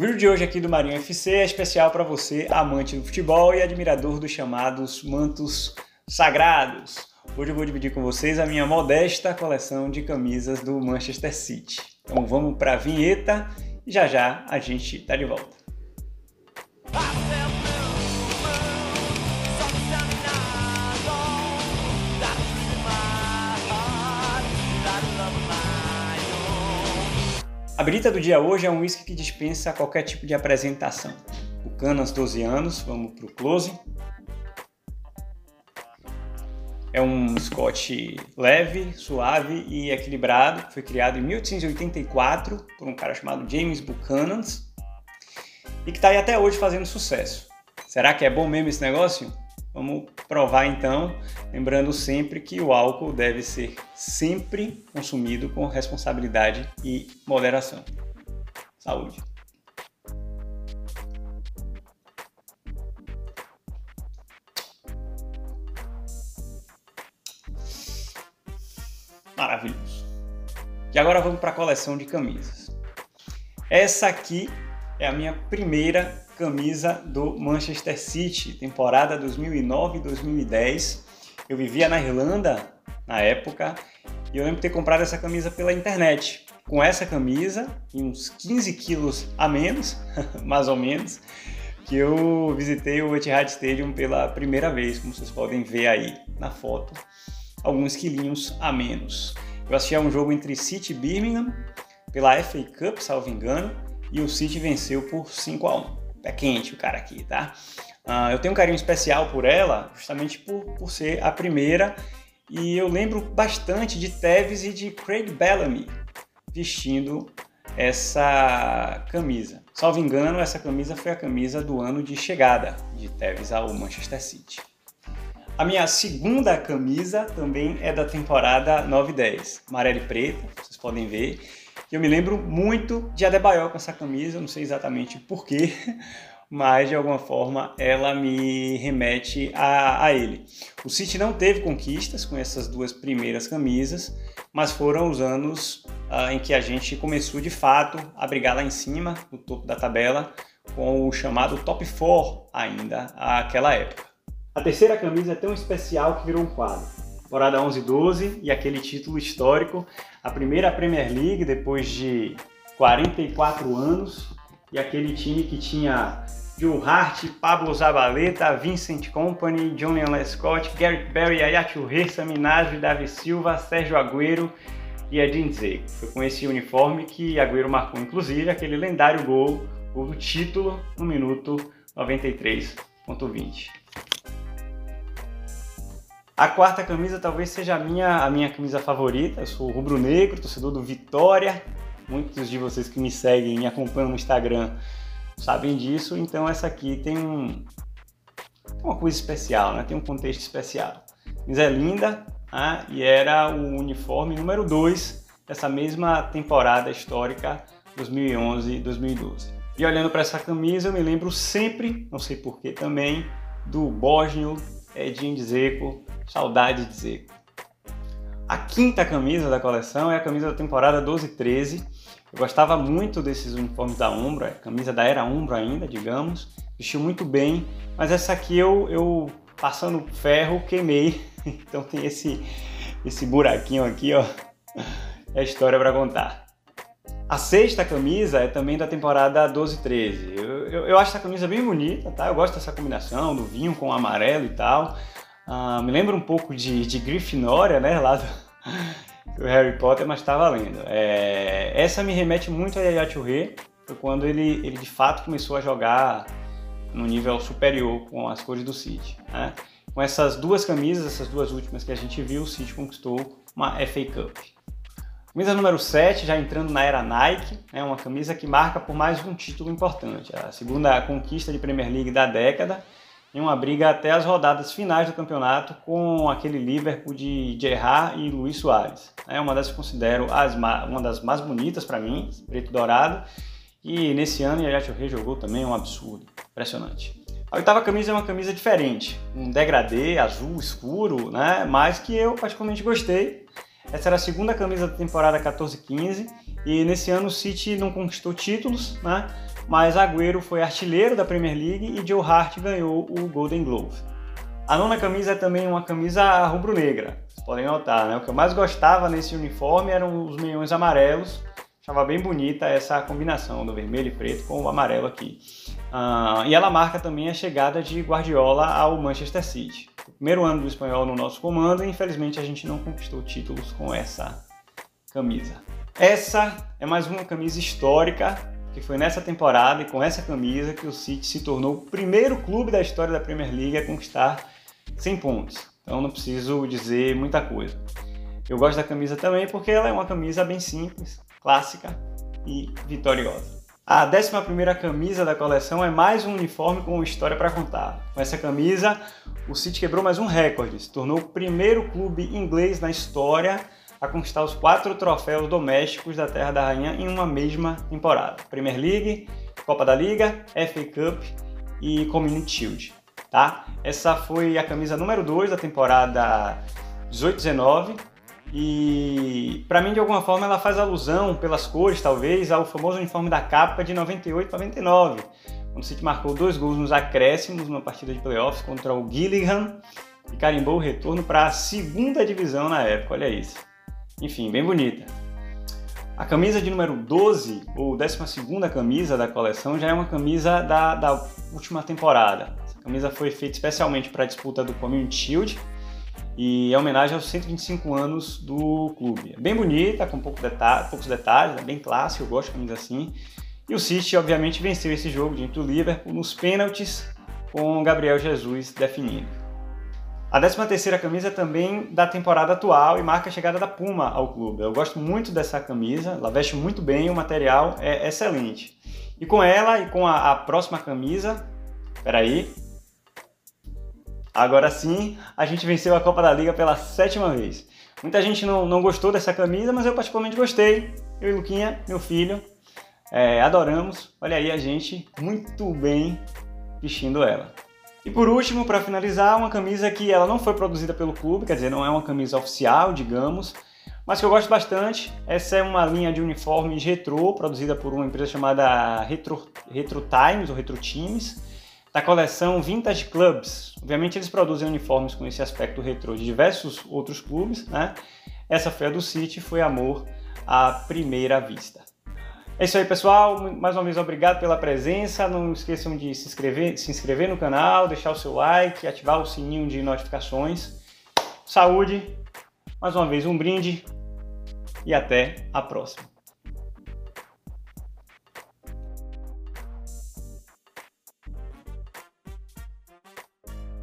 O vídeo de hoje aqui do Marinho FC é especial para você, amante do futebol e admirador dos chamados mantos sagrados. Hoje eu vou dividir com vocês a minha modesta coleção de camisas do Manchester City. Então vamos para a vinheta e já já a gente está de volta. A brita do dia hoje é um whisky que dispensa qualquer tipo de apresentação. O Canas 12 anos, vamos para o close. É um Scotch leve, suave e equilibrado. Foi criado em 1884 por um cara chamado James Buchanan e que está aí até hoje fazendo sucesso. Será que é bom mesmo esse negócio? Vamos provar então, lembrando sempre que o álcool deve ser sempre consumido com responsabilidade e moderação. Saúde! Maravilhoso! E agora vamos para a coleção de camisas. Essa aqui é a minha primeira camisa do Manchester City, temporada 2009-2010. Eu vivia na Irlanda na época e eu lembro de ter comprado essa camisa pela internet. Com essa camisa e uns 15 quilos a menos, mais ou menos, que eu visitei o Etihad Stadium pela primeira vez, como vocês podem ver aí na foto, alguns quilinhos a menos. Eu assisti a um jogo entre City e Birmingham pela FA Cup, salvo engano, e o City venceu por 5 a 1 pé quente o cara aqui, tá? Uh, eu tenho um carinho especial por ela, justamente por, por ser a primeira, e eu lembro bastante de Tevez e de Craig Bellamy vestindo essa camisa. Salvo engano, essa camisa foi a camisa do ano de chegada de Tevez ao Manchester City. A minha segunda camisa também é da temporada 9 10, amarela e preta, vocês podem ver. Eu me lembro muito de Adebayor com essa camisa, não sei exatamente porquê, mas de alguma forma ela me remete a, a ele. O City não teve conquistas com essas duas primeiras camisas, mas foram os anos uh, em que a gente começou de fato a brigar lá em cima, no topo da tabela, com o chamado Top 4 ainda, àquela época. A terceira camisa é tão especial que virou um quadro temporada 11-12 e aquele título histórico, a primeira Premier League depois de 44 anos e aquele time que tinha Joe Hart, Pablo Zabaleta, Vincent Company, Johnny Lescott, Garrett Barry, Ayatu Ressa, Minasio, Davi Silva, Sérgio Agüero e Edin Dzeko. Foi com esse uniforme que Agüero marcou inclusive aquele lendário gol, o título no minuto 93.20. A quarta camisa talvez seja a minha, a minha camisa favorita. Eu sou rubro-negro, torcedor do Vitória. Muitos de vocês que me seguem, me acompanham no Instagram, sabem disso. Então essa aqui tem um, uma coisa especial, né? Tem um contexto especial. Camisa é linda né? e era o uniforme número 2 dessa mesma temporada histórica 2011-2012. E olhando para essa camisa, eu me lembro sempre, não sei porquê também, do Bosnio Edin Dzeko, Saudade de Zico. A quinta camisa da coleção é a camisa da temporada 12-13. Eu gostava muito desses uniformes da Umbro, é camisa da era Umbro ainda, digamos. Vestiu muito bem, mas essa aqui eu, eu passando ferro, queimei. Então tem esse, esse buraquinho aqui, ó. É história para contar. A sexta camisa é também da temporada 12-13. Eu, eu, eu, acho essa camisa bem bonita, tá? Eu gosto dessa combinação do vinho com o amarelo e tal. Ah, me lembra um pouco de, de Grifinória, né? Lá do, do Harry Potter, mas tá valendo. É, essa me remete muito a Yaya Touré, foi quando ele, ele de fato começou a jogar no nível superior com as cores do City. Né? Com essas duas camisas, essas duas últimas que a gente viu, o City conquistou uma FA Cup. Camisa número 7, já entrando na era Nike, é uma camisa que marca por mais um título importante, a segunda conquista de Premier League da década em uma briga até as rodadas finais do campeonato com aquele Liverpool de Gerrard e Luiz Soares. É uma das que considero as, uma das mais bonitas para mim, preto dourado. E nesse ano Yaya Touré jogou também um absurdo, impressionante. A oitava camisa é uma camisa diferente, um degradê azul escuro, né? Mas que eu particularmente gostei. Essa era a segunda camisa da temporada 14-15 E nesse ano o City não conquistou títulos, né? Mas Agüero foi artilheiro da Premier League e Joe Hart ganhou o Golden Glove. A nona camisa é também uma camisa rubro-negra. Vocês podem notar, né? O que eu mais gostava nesse uniforme eram os meiões amarelos. Achava bem bonita essa combinação do vermelho e preto com o amarelo aqui. Uh, e ela marca também a chegada de Guardiola ao Manchester City. Primeiro ano do espanhol no nosso comando e infelizmente a gente não conquistou títulos com essa camisa. Essa é mais uma camisa histórica que foi nessa temporada e com essa camisa que o City se tornou o primeiro clube da história da Premier League a conquistar 100 pontos. Então não preciso dizer muita coisa. Eu gosto da camisa também porque ela é uma camisa bem simples, clássica e vitoriosa. A 11 camisa da coleção é mais um uniforme com história para contar. Com essa camisa, o City quebrou mais um recorde, se tornou o primeiro clube inglês na história a conquistar os quatro troféus domésticos da Terra da Rainha em uma mesma temporada: Premier League, Copa da Liga, FA Cup e Community Shield. Tá? Essa foi a camisa número 2 da temporada 18-19 e para mim de alguma forma ela faz alusão pelas cores talvez ao famoso uniforme da capa de 98-99, quando o City marcou dois gols nos acréscimos numa partida de playoffs contra o Gillingham e carimbou o retorno para a segunda divisão na época, olha isso. Enfim, bem bonita. A camisa de número 12, ou 12 camisa da coleção, já é uma camisa da, da última temporada. Essa camisa foi feita especialmente para a disputa do Community Shield e é homenagem aos 125 anos do clube. É bem bonita, com pouco poucos detalhes, é bem clássico, eu gosto de assim. E o City, obviamente, venceu esse jogo diante do Liverpool nos pênaltis, com Gabriel Jesus definindo. A 13ª camisa é também da temporada atual e marca a chegada da Puma ao clube. Eu gosto muito dessa camisa, ela veste muito bem, o material é excelente. E com ela e com a, a próxima camisa, peraí, Agora sim, a gente venceu a Copa da Liga pela sétima vez. Muita gente não, não gostou dessa camisa, mas eu particularmente gostei. Eu e Luquinha, meu filho, é, adoramos. Olha aí a gente muito bem vestindo ela. E por último, para finalizar, uma camisa que ela não foi produzida pelo clube, quer dizer, não é uma camisa oficial, digamos, mas que eu gosto bastante. Essa é uma linha de uniformes retrô, produzida por uma empresa chamada Retro, Retro Times ou Retro Teams da coleção Vintage Clubs. Obviamente eles produzem uniformes com esse aspecto retrô de diversos outros clubes, né? Essa foi a do City, foi amor à primeira vista. É isso aí, pessoal. Mais uma vez, obrigado pela presença. Não esqueçam de se inscrever, se inscrever no canal, deixar o seu like, ativar o sininho de notificações. Saúde, mais uma vez, um brinde e até a próxima.